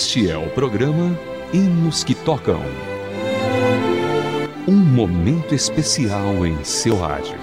Este é o programa Hinos que Tocam. Um momento especial em seu rádio.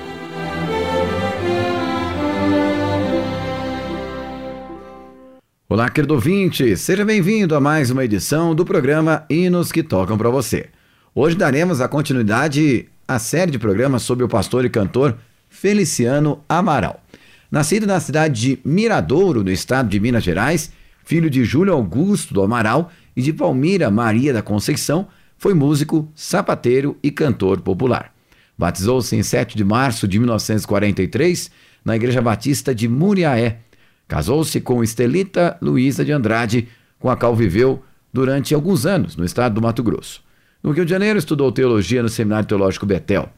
Olá, querido ouvinte, seja bem-vindo a mais uma edição do programa Hinos que Tocam para você. Hoje daremos a continuidade à série de programas sobre o pastor e cantor Feliciano Amaral. Nascido na cidade de Miradouro, no estado de Minas Gerais, filho de Júlio Augusto do Amaral e de Palmira Maria da Conceição, foi músico, sapateiro e cantor popular. Batizou-se em 7 de março de 1943 na Igreja Batista de Muriaé. Casou-se com Estelita Luísa de Andrade, com a qual viveu durante alguns anos no estado do Mato Grosso. No Rio de Janeiro, estudou teologia no Seminário Teológico Betel.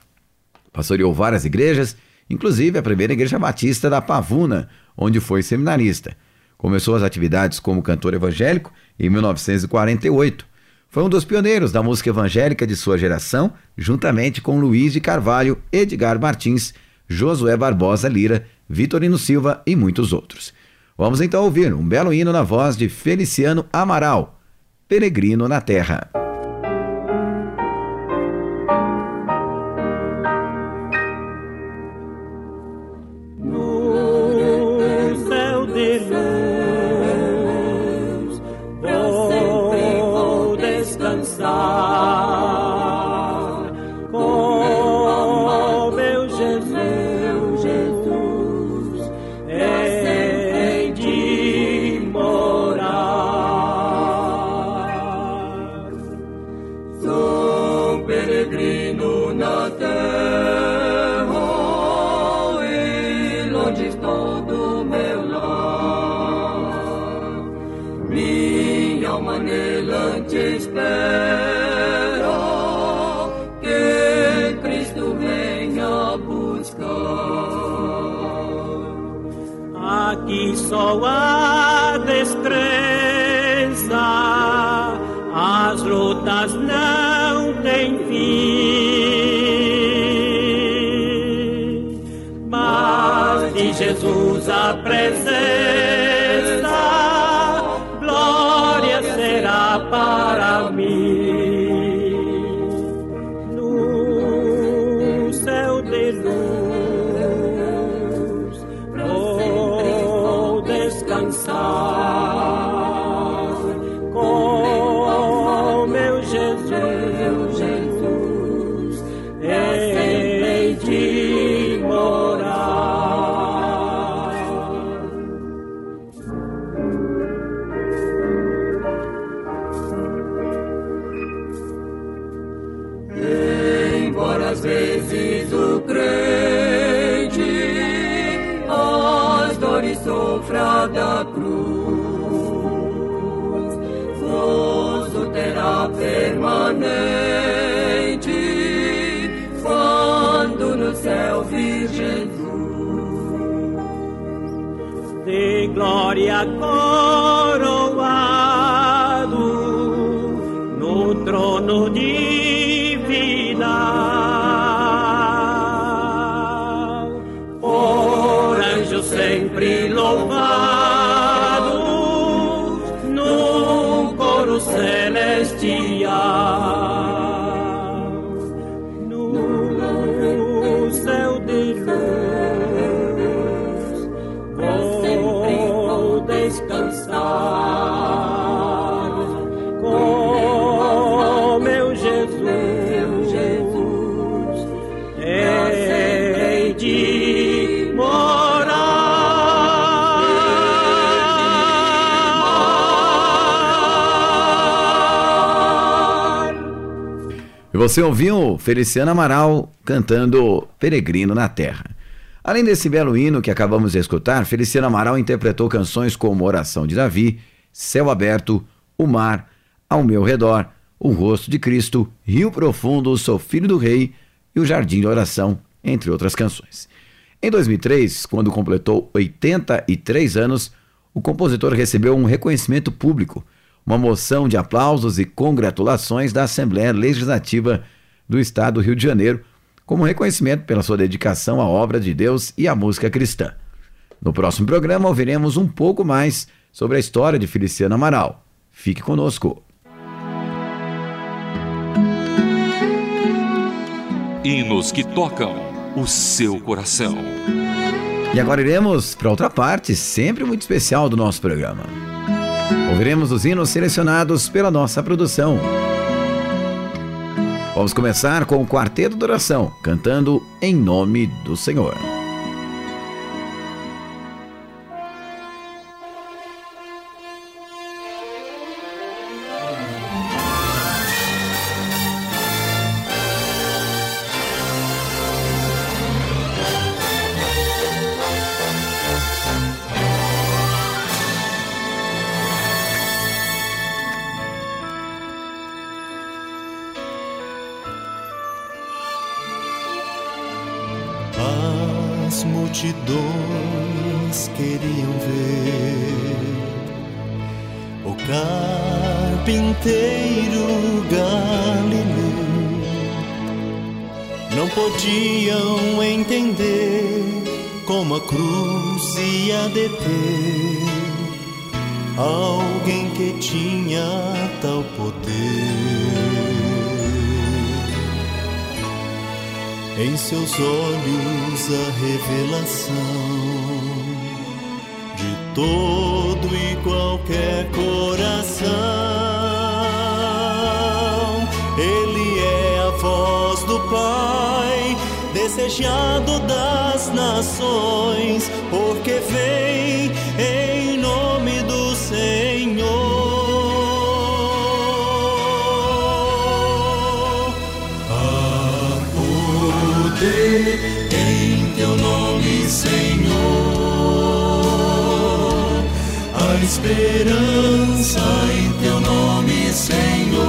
Pastoreou várias igrejas, inclusive a primeira igreja batista da Pavuna, onde foi seminarista. Começou as atividades como cantor evangélico em 1948. Foi um dos pioneiros da música evangélica de sua geração, juntamente com Luiz de Carvalho, Edgar Martins, Josué Barbosa Lira, Vitorino Silva e muitos outros. Vamos então ouvir um belo hino na voz de Feliciano Amaral, Peregrino na Terra. Só a descrença, as lutas não têm fim. Mas de Jesus a presença, da De glória você ouviu Feliciano Amaral cantando Peregrino na Terra. Além desse belo hino que acabamos de escutar, Feliciano Amaral interpretou canções como Oração de Davi, Céu Aberto, O Mar, Ao Meu Redor, O Rosto de Cristo, Rio Profundo, Sou Filho do Rei e O Jardim de Oração, entre outras canções. Em 2003, quando completou 83 anos, o compositor recebeu um reconhecimento público uma moção de aplausos e congratulações da Assembleia Legislativa do Estado do Rio de Janeiro, como reconhecimento pela sua dedicação à obra de Deus e à música cristã. No próximo programa ouviremos um pouco mais sobre a história de Feliciano Amaral, Fique conosco. Hinos que tocam o seu coração. E agora iremos para outra parte, sempre muito especial do nosso programa. Ouviremos os hinos selecionados pela nossa produção. Vamos começar com o Quarteto de Oração, cantando Em Nome do Senhor. Multidões queriam ver o carpinteiro Galileu. Não podiam entender como a cruz ia deter alguém que tinha tal poder. Em seus olhos a revelação de todo e qualquer coração. Ele é a voz do Pai, desejado das nações, porque vem em nome do Senhor. Em teu nome, Senhor, a esperança em teu nome, Senhor.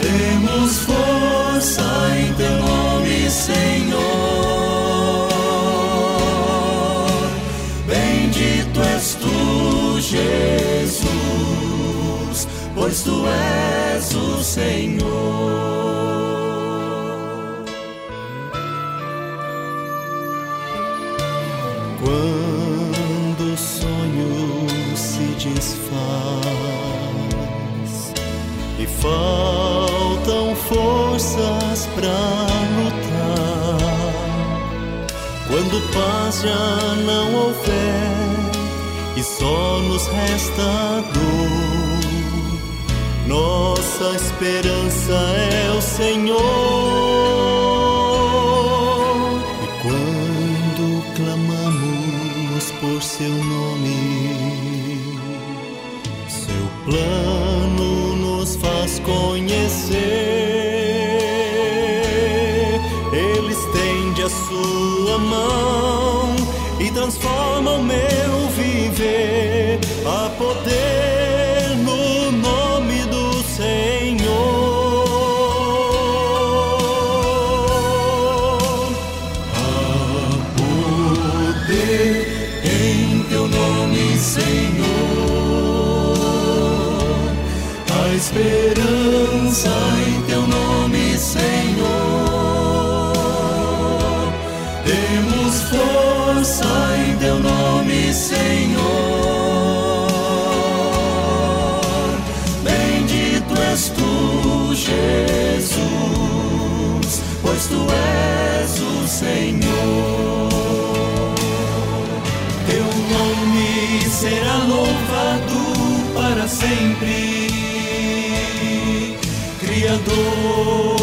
Temos força em teu nome, Senhor. Bendito és tu, Jesus, pois tu és o Senhor. Paz já não houver e só nos resta dor, nossa esperança é o Senhor. por seu nome. Seu plano nos faz conhecer. Ele estende a sua mão e transforma o meu tu és o Senhor. Teu nome será louvado para sempre Criador,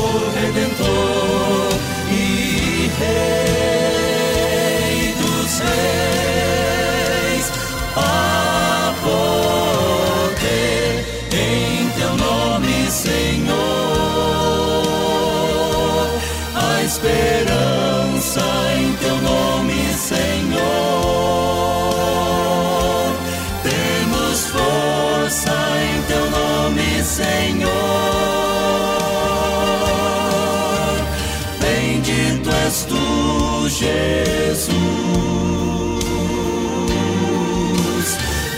és tu, Jesus.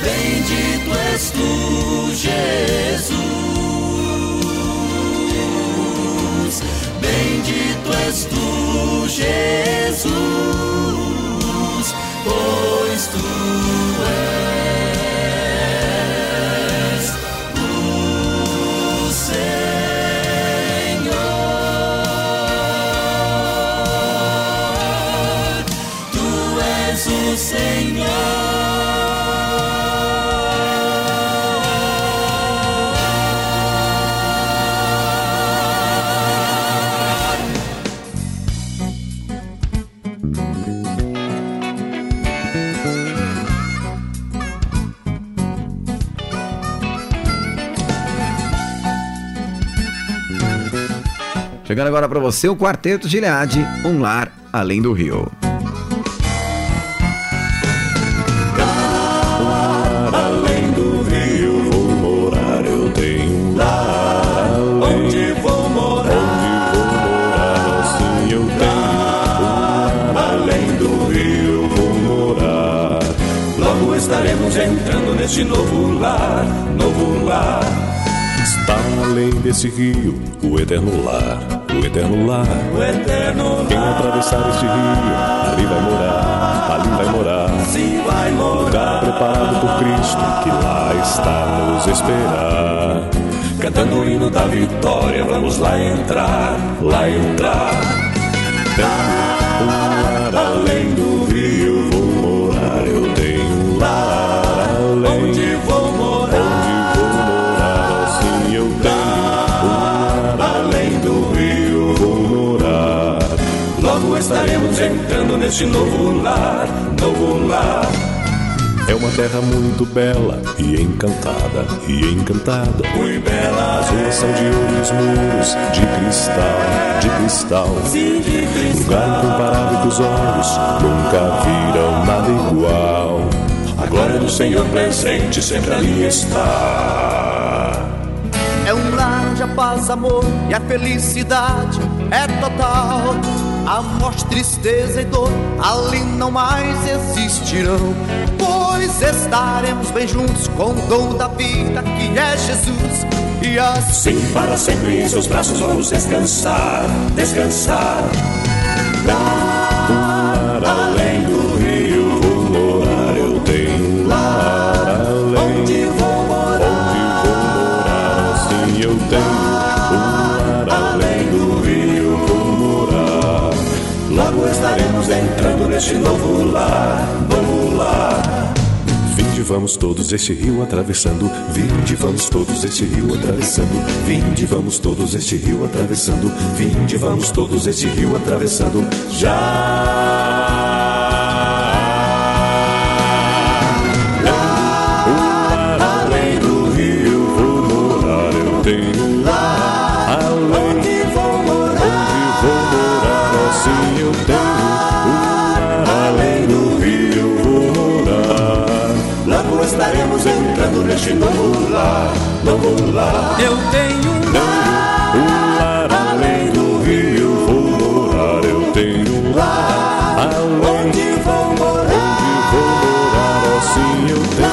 Bendito és tu, Jesus. Bendito és tu, Jesus. Chegando agora para você o Quarteto Gileade, um lar além do rio. estaremos entrando neste novo lar, novo lar. Está além desse rio, o eterno lar, o eterno lar. O eterno lar. Quem atravessar este rio, ali vai morar, ali vai morar. Sim, vai morar. Lugar preparado por Cristo, que lá está nos esperar. Cantando o hino da vitória, vamos lá entrar, lá entrar. Tenho um além do neste novo lar, novo lar. É uma terra muito bela e encantada, e encantada. Muito bela. As ruas são de ouro e os muros de cristal, de cristal. Sim, de cristal. Lugar incomparável que os olhos nunca viram nada igual. A glória do Senhor presente sempre ali está. É um lar onde a paz, amor e a felicidade é total. A morte, tristeza e dor ali não mais existirão. Pois estaremos bem juntos com o dono da vida que é Jesus. E assim Sim, para sempre em seus braços vamos descansar, descansar. Lar estaremos entrando neste novo lar, novo lar. Vinde, vamos todos este rio atravessando. Vinde, vamos todos este rio atravessando. Vinde, vamos todos este rio atravessando. Vinde, vamos todos este rio atravessando. Já. Neste novo lar, novo lar. eu tenho um Tenho um lar além do rio vou morar, eu tenho um lar. Além onde vou morar. onde vou morar, assim eu tenho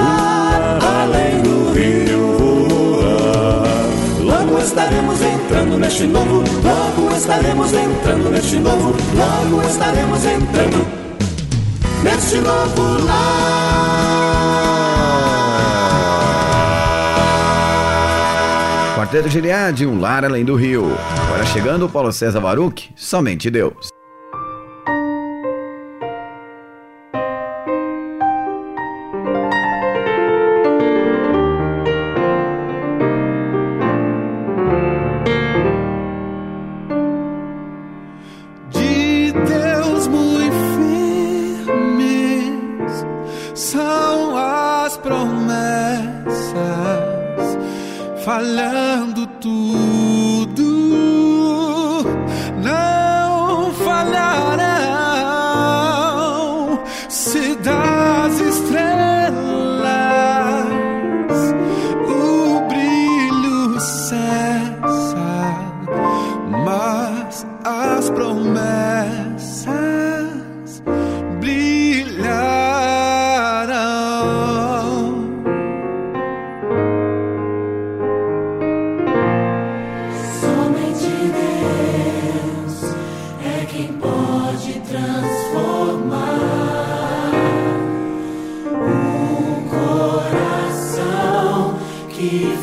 um lar. Além do rio vou morar. Logo estaremos entrando neste novo, logo estaremos entrando neste novo, logo estaremos entrando neste novo lar. Quarteto Gileade, um lar além do rio. Agora chegando o Paulo César Baruch, somente Deus. our love transformar um coração que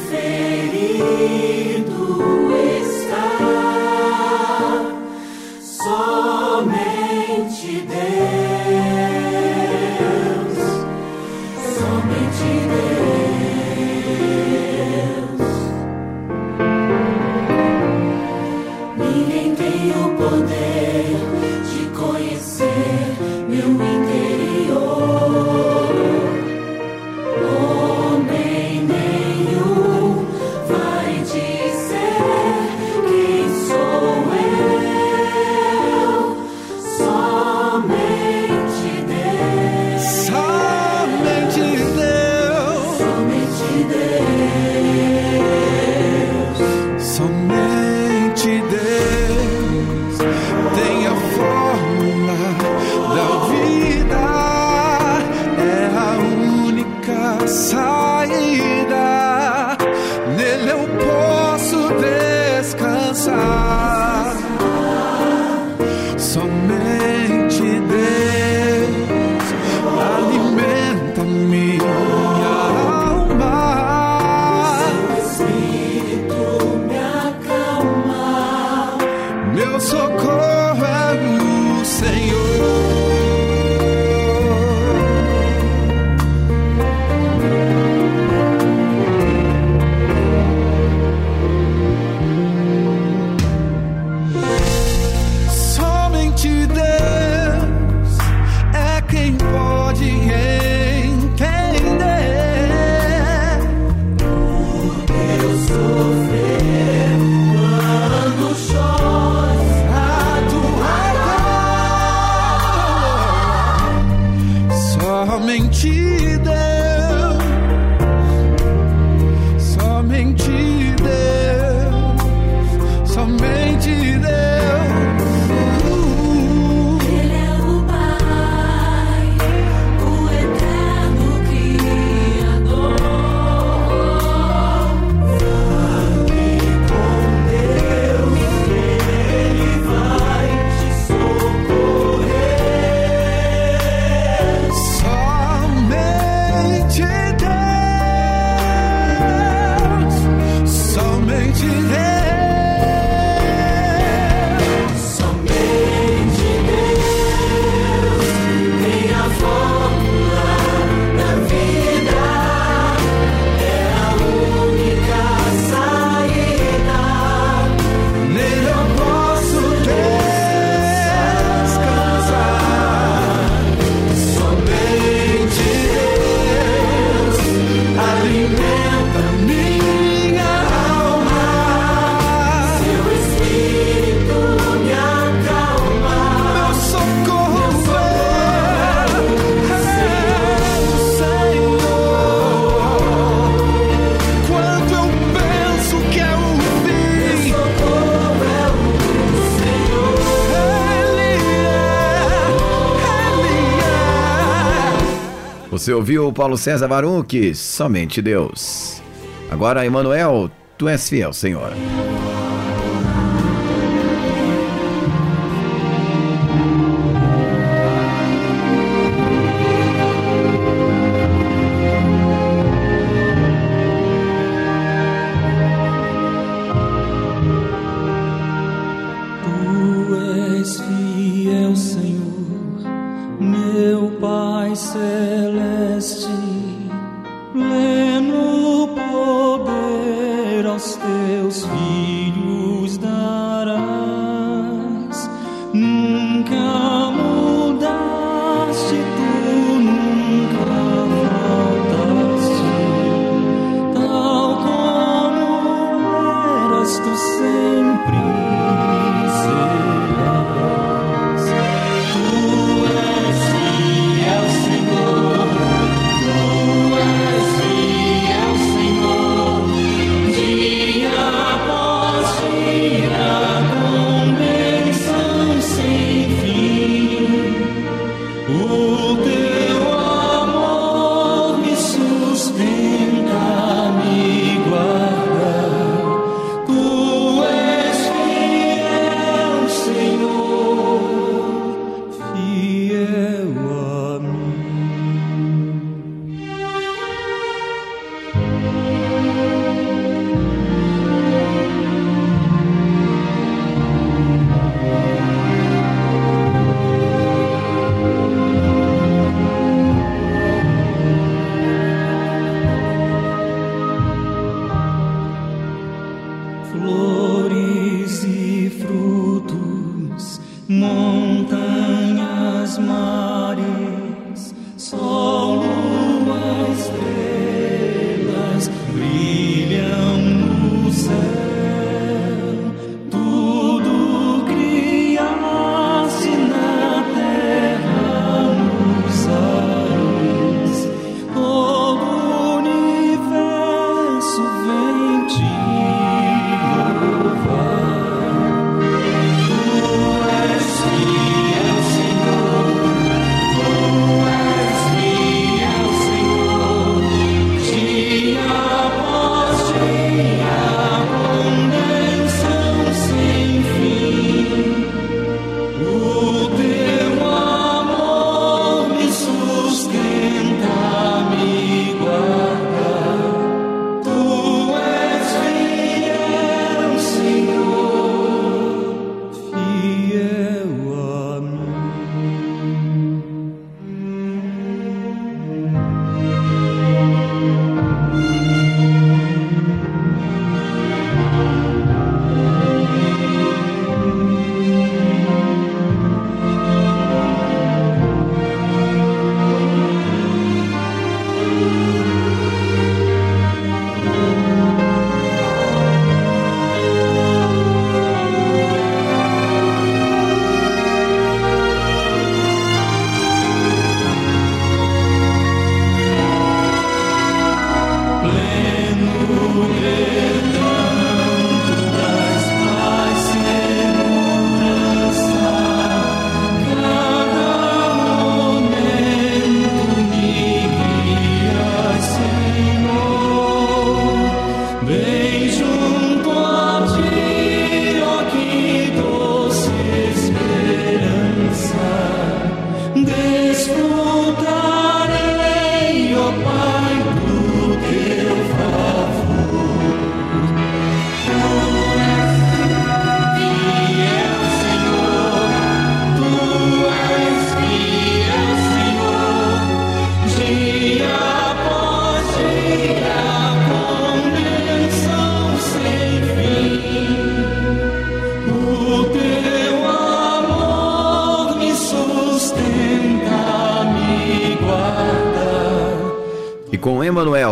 ouviu Paulo César Baruch, somente Deus. Agora, Emanuel, tu és fiel, Senhor.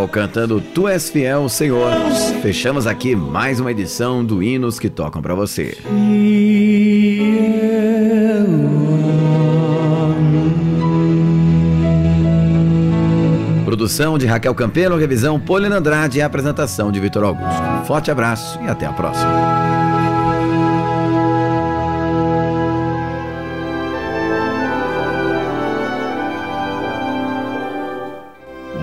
cantando Tu és fiel, Senhor. Fechamos aqui mais uma edição do Hinos que tocam para você. Produção de Raquel Campelo, revisão Polina Andrade e apresentação de Vitor Augusto. Forte abraço e até a próxima.